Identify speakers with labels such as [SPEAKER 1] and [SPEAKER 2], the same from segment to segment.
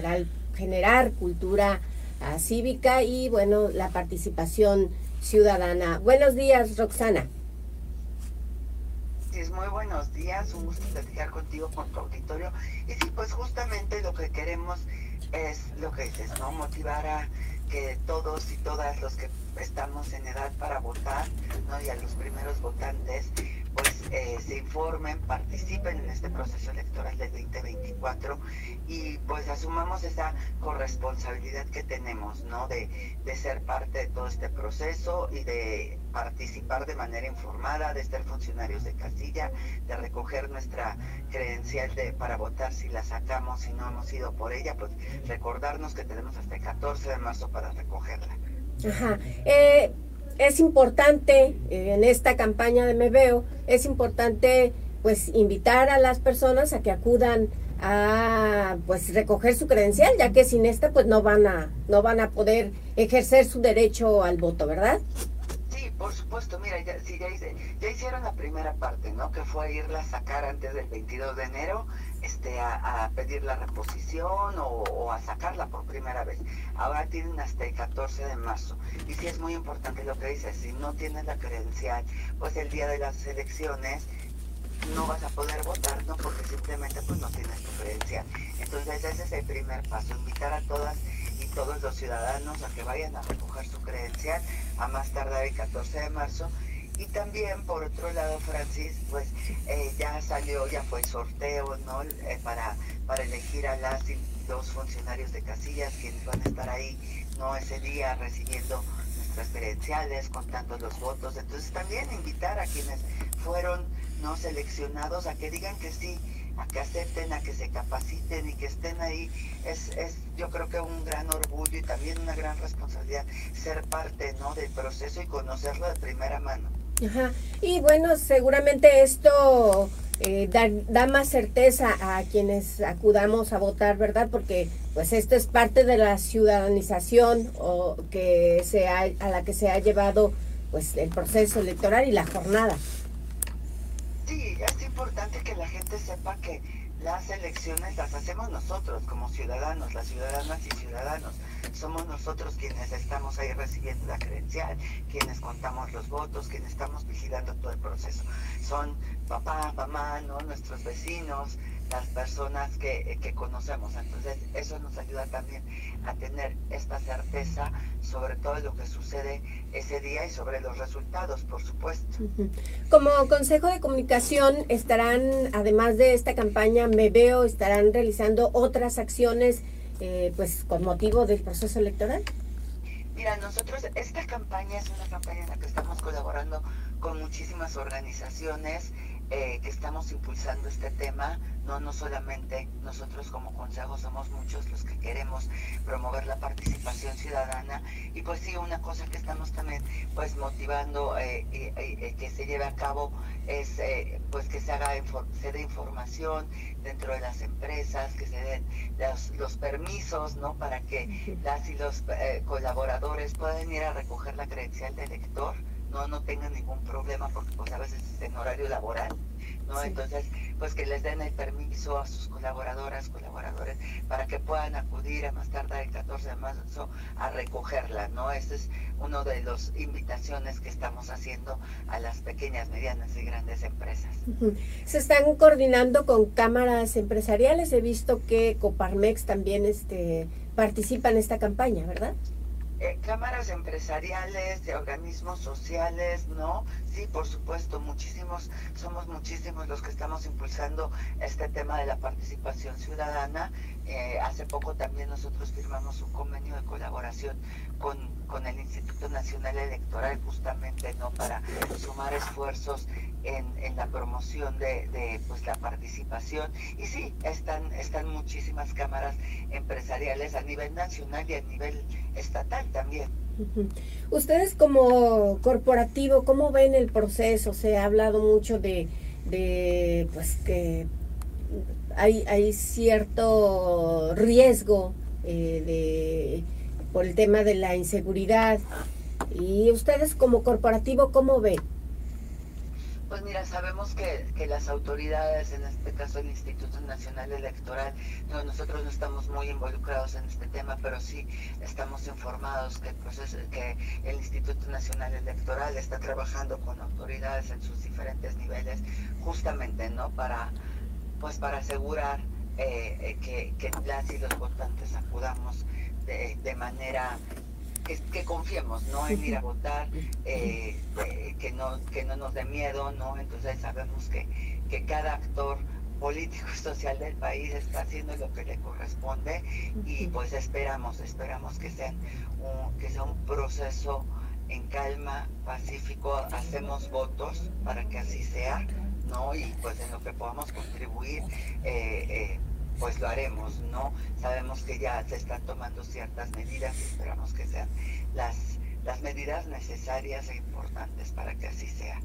[SPEAKER 1] general, generar cultura ah, cívica y bueno, la participación ciudadana. Buenos días, Roxana.
[SPEAKER 2] Muy buenos días, un gusto platicar contigo con tu auditorio. Y sí, pues justamente lo que queremos es lo que dices, ¿no? Motivar a que todos y todas los que estamos en edad para votar, ¿no? Y a los primeros votantes, eh, se informen, participen en este proceso electoral del 2024 y pues asumamos esa corresponsabilidad que tenemos, ¿no? De, de ser parte de todo este proceso y de participar de manera informada, de ser funcionarios de casilla, de recoger nuestra credencial de, para votar si la sacamos, si no hemos ido por ella, pues recordarnos que tenemos hasta el 14 de marzo para recogerla.
[SPEAKER 1] Ajá. Eh, es importante eh, en esta campaña de Me Veo, es importante pues invitar a las personas a que acudan a pues recoger su credencial, ya que sin esta pues no van a no van a poder ejercer su derecho al voto, ¿verdad?
[SPEAKER 2] Supuesto, mira, ya, sí, ya, ya hicieron la primera parte, ¿no? Que fue irla a sacar antes del 22 de enero este, a, pedir la reposición o, a sacarla por primera vez. Ahora tienen hasta el 14 de marzo. Y sí es muy importante lo que dices, si no tienes la credencial, pues el día de las elecciones no vas a poder votar, ¿no? Porque simplemente pues no tienes tu credencial. Entonces ese es el primer paso, invitar a todas todos los ciudadanos a que vayan a recoger su credencial a más tardar el 14 de marzo y también, por otro lado, Francis, pues eh, ya salió, ya fue sorteo, ¿no? Eh, para, para elegir a las dos funcionarios de casillas quienes van a estar ahí, ¿no? Ese día recibiendo nuestras credenciales, contando los votos. Entonces también invitar a quienes fueron, ¿no? Seleccionados a que digan que sí, a que acepten, a que se capaciten y que estén ahí. Es, es yo creo que un gran orgullo y también una gran responsabilidad ser parte, ¿no? Del proceso y conocerlo de primera mano.
[SPEAKER 1] Ajá. Y bueno, seguramente esto eh, da, más certeza a quienes acudamos a votar, ¿verdad? Porque pues esto es parte de la ciudadanización o que se a la que se ha llevado pues el proceso electoral y la jornada.
[SPEAKER 2] Sí, es importante que la gente sepa que las elecciones las hacemos nosotros como ciudadanos, las ciudadanas y ciudadanos. Somos nosotros quienes estamos ahí recibiendo la credencial, quienes contamos los votos, quienes estamos vigilando todo el proceso. Son papá, mamá, ¿no? nuestros vecinos, las personas que, que, conocemos. Entonces, eso nos ayuda también a tener esta certeza sobre todo lo que sucede ese día y sobre los resultados, por supuesto.
[SPEAKER 1] Como Consejo de Comunicación, estarán, además de esta campaña, me veo, estarán realizando otras acciones, eh, pues, con motivo del proceso electoral.
[SPEAKER 2] Mira, nosotros, esta campaña es una campaña en la que estamos colaborando con muchísimas organizaciones eh, que estamos impulsando este tema. No, no solamente nosotros como consejo somos muchos los que queremos promover la participación ciudadana. Y pues sí, una cosa que estamos también pues motivando eh, eh, que se lleve a cabo es eh, pues que se haga se dé información dentro de las empresas, que se den los, permisos, ¿no? Para que las y los colaboradores puedan ir a recoger la credencial de elector, no, no tengan ningún problema porque pues a veces es en horario laboral ¿no? Entonces, pues que les den el permiso a sus colaboradoras, colaboradores, para que puedan acudir a más tardar el 14 de marzo a recogerla, ¿no? Esa es una de las invitaciones que estamos haciendo a las pequeñas, medianas y grandes empresas.
[SPEAKER 1] Se están coordinando con cámaras empresariales, he visto que Coparmex también este, participa en esta campaña, ¿verdad?
[SPEAKER 2] Eh, cámaras empresariales, de organismos sociales, ¿no? Sí, por supuesto, muchísimos, somos muchísimos los que estamos impulsando este tema de la participación ciudadana. Eh, hace poco también nosotros firmamos un convenio de colaboración con, con el Instituto Nacional Electoral justamente, ¿no? Para sumar esfuerzos en, la promoción de, pues, la participación. Y sí, están, están muchísimas cámaras empresariales a nivel nacional y a nivel estatal también.
[SPEAKER 1] Ustedes como corporativo, ¿cómo ven el proceso? Se ha hablado mucho de, de pues que hay, hay cierto riesgo eh, de, por el tema de la inseguridad. Y ustedes como corporativo, ¿cómo ven?
[SPEAKER 2] Pues mira, sabemos que, que, las autoridades, en este caso el Instituto Nacional Electoral, no, nosotros no estamos muy involucrados en este tema, pero sí estamos informados que el, proceso, que el Instituto Nacional Electoral está trabajando con autoridades en sus diferentes niveles, justamente, ¿no? Para, pues para asegurar eh, eh, que, que las y los votantes acudamos de, de manera que, confiemos, ¿no? En ir a votar, eh, que, no, que no nos dé miedo, ¿no? Entonces sabemos que, que cada actor político y social del país está haciendo lo que le corresponde y pues esperamos, esperamos que, sea un, que sea un proceso en calma, pacífico, hacemos votos para que así sea, ¿no? Y pues en lo que podamos contribuir, eh, eh, pues lo haremos, ¿no? Sabemos que ya se están tomando ciertas medidas y esperamos que sean las, las medidas necesarias e importantes para que así sea.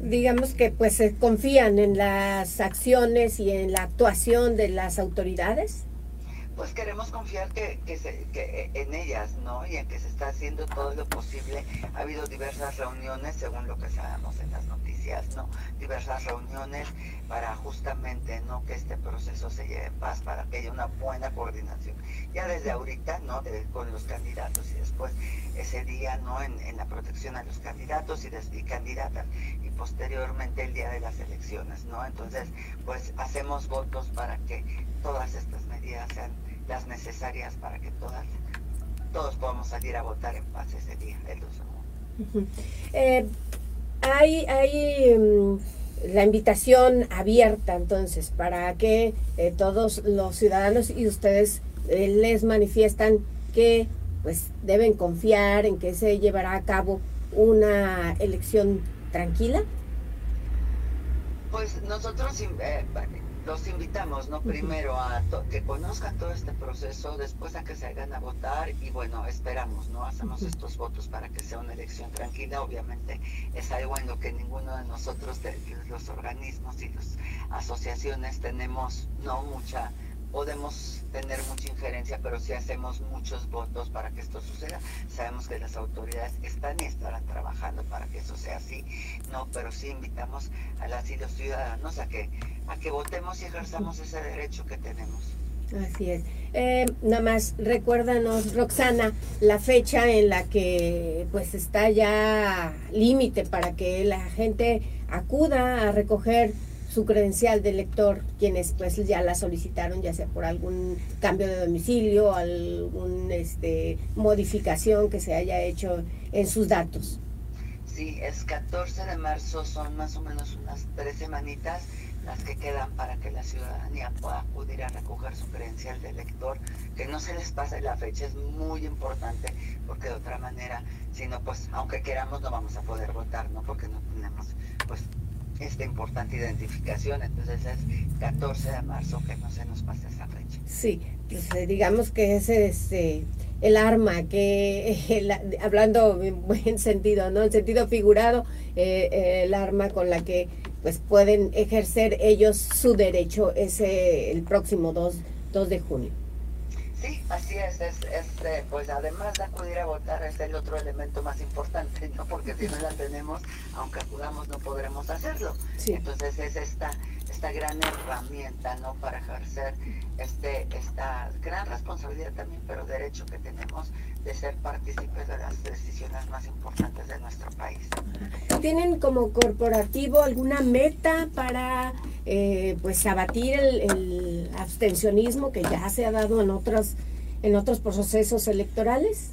[SPEAKER 1] Digamos que pues se confían en las acciones y en la actuación de las autoridades
[SPEAKER 2] pues queremos confiar que, que, se, que, en ellas, ¿no? Y en que se está haciendo todo lo posible. Ha habido diversas reuniones, según lo que sabemos en las noticias, ¿no? Diversas reuniones para justamente, ¿no? Que este proceso se lleve en paz, para que haya una buena coordinación. Ya desde ahorita, ¿no? con los candidatos y después ese día, ¿no? En, en la protección a los candidatos y, y candidatas y posteriormente el día de las elecciones, ¿no? Entonces, pues hacemos votos para que todas estas medidas sean las necesarias para que todas, todos podamos salir a votar en paz ese día, el 2
[SPEAKER 1] eh, hay, hay mm, la invitación abierta entonces para que eh, todos los ciudadanos y ustedes eh, les manifiestan que pues deben confiar en que se llevará a cabo una elección tranquila.
[SPEAKER 2] Pues nosotros los invitamos, ¿no? Primero a que conozcan todo este proceso, después a que se hagan a votar y bueno, esperamos, ¿no? Hacemos estos votos para que sea una elección tranquila. Obviamente es algo en lo que ninguno de nosotros, de los organismos y las asociaciones, tenemos, ¿no? Mucha podemos tener mucha injerencia, pero si hacemos muchos votos para que esto suceda, sabemos que las autoridades están y estarán trabajando para que eso sea así, no, pero sí invitamos a las y los ciudadanos a que, a que votemos y ejerzamos ese derecho que tenemos.
[SPEAKER 1] Así es. Eh, nada más recuérdanos, Roxana, la fecha en la que pues está ya límite para que la gente acuda a recoger su credencial de lector, quienes pues ya la solicitaron, ya sea por algún cambio de domicilio, alguna este, modificación que se haya hecho en sus datos.
[SPEAKER 2] Sí, es 14 de marzo, son más o menos unas tres semanitas las que quedan para que la ciudadanía pueda acudir a recoger su credencial de lector, que no se les pase la fecha, es muy importante, porque de otra manera, si no, pues aunque queramos no vamos a poder votar, ¿no? Porque no tenemos pues esta importante identificación. Entonces es 14 de marzo que no se nos pase esa fecha.
[SPEAKER 1] Sí, pues eh, digamos que es este, el arma que, hablando en buen sentido, ¿no? En sentido figurado, eh, el arma con la que pues pueden ejercer ellos su derecho ese el próximo 2, 2 de junio.
[SPEAKER 2] Sí, así es, es, eh, pues además de acudir a votar es el otro elemento más importante, ¿no? Porque si no la tenemos, aunque acudamos no podremos hacerlo. Entonces es esta, esta gran herramienta, ¿no? Para ejercer este, esta gran responsabilidad también, pero derecho que tenemos de ser partícipes de las decisiones más importantes de nuestro país.
[SPEAKER 1] ¿Tienen como corporativo alguna meta para eh, pues abatir el, abstencionismo que ya se ha dado en otros, en otros procesos electorales?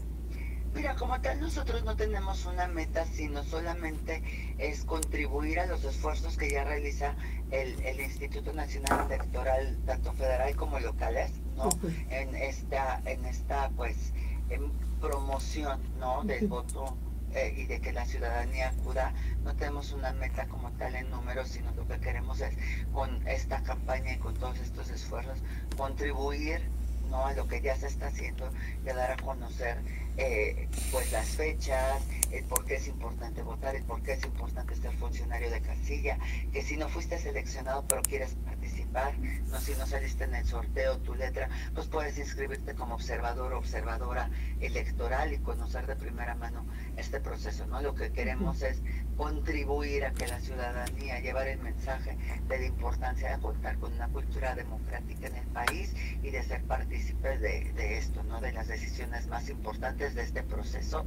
[SPEAKER 2] Mira, como tal nosotros no tenemos una meta, sino solamente es contribuir a los esfuerzos que ya realiza el, el Instituto Nacional Electoral, tanto federal como locales, ¿no? En esta, en esta pues en promoción ¿no? del voto eh, y de que la ciudadanía acuda. No tenemos una meta como tal en números, sino lo que queremos es con esta campaña y con todos estos esfuerzos contribuir ¿no? lo que ya se está haciendo y a dar a conocer eh, pues las fechas, el por qué es importante votar, el por qué es importante ser funcionario de casilla, que si no fuiste seleccionado pero quieres participar participar, no si no saliste en el sorteo tu letra, pues puedes inscribirte como observador o observadora electoral y conocer de primera mano este proceso, ¿no? Lo que queremos es contribuir a que la ciudadanía llevar el mensaje de la importancia de contar con una cultura democrática en el país y de ser partícipes de, de esto, ¿no? De las decisiones más importantes de este proceso,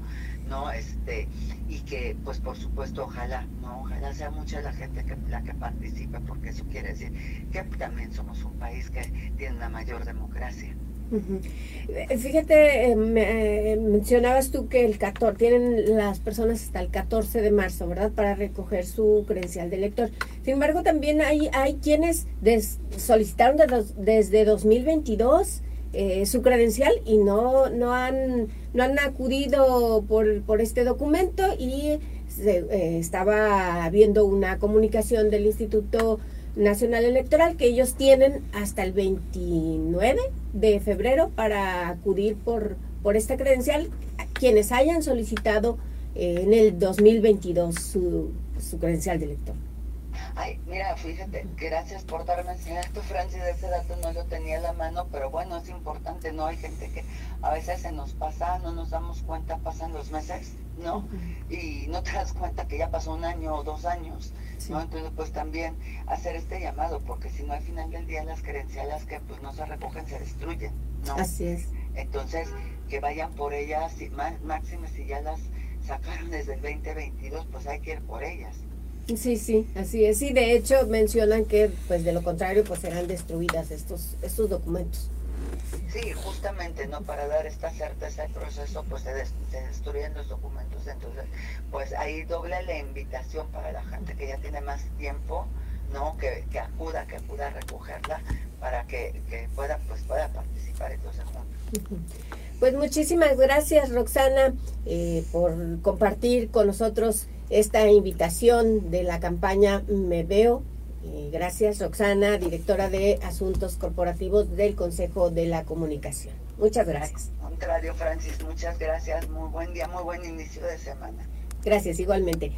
[SPEAKER 2] ¿no? Este, y que, pues por supuesto, ojalá, ¿no? Ojalá sea mucha la gente que, la que participe, porque eso quiere decir que también somos un país que tiene una mayor democracia.
[SPEAKER 1] Fíjate, eh, me, eh, mencionabas tú que el 14, tienen las personas hasta el 14 de marzo, ¿verdad? Para recoger su credencial de elector. Sin embargo, también hay, hay quienes solicitaron desde 2022 eh, su credencial y no, no, han, no han acudido por, por este documento y estaba habiendo una comunicación del Instituto Nacional Electoral que ellos tienen hasta el 29 de febrero para acudir por, por esta credencial quienes hayan solicitado eh, en el 2022 su, su credencial de elector.
[SPEAKER 2] Ay, mira, fíjate, gracias por darme esto, Francis, ese dato no lo tenía en la mano, pero bueno, es importante, ¿no? Hay gente que a veces se nos pasa, no nos damos cuenta, pasan los meses, ¿no? Y no te das cuenta que ya pasó un año o dos años, ¿no? Entonces, pues también hacer este llamado, porque si no al final del día las credenciales que pues no se recogen se destruyen, ¿no?
[SPEAKER 1] Así es.
[SPEAKER 2] Entonces, que vayan por ellas, máxime si ya las sacaron desde el 2022, pues hay que ir por ellas.
[SPEAKER 1] Sí, sí, así es. Y de hecho mencionan que, pues de lo contrario, pues serán destruidas estos, estos documentos.
[SPEAKER 2] Sí, justamente, ¿no? Para dar esta certeza al proceso, pues se, destruyen los documentos. Entonces, pues ahí doble la invitación para la gente que ya tiene más tiempo, ¿no? Que, que acuda, que acuda a recogerla para que, que pueda, pues pueda participar entonces juntos.
[SPEAKER 1] Pues muchísimas gracias, Roxana, eh, por compartir con nosotros esta invitación de la campaña Me Veo. Eh, gracias, Roxana, directora de Asuntos Corporativos del Consejo de la Comunicación. Muchas gracias.
[SPEAKER 2] Contrario, Francis, muchas gracias. Muy buen día, muy buen inicio de semana.
[SPEAKER 1] Gracias, igualmente.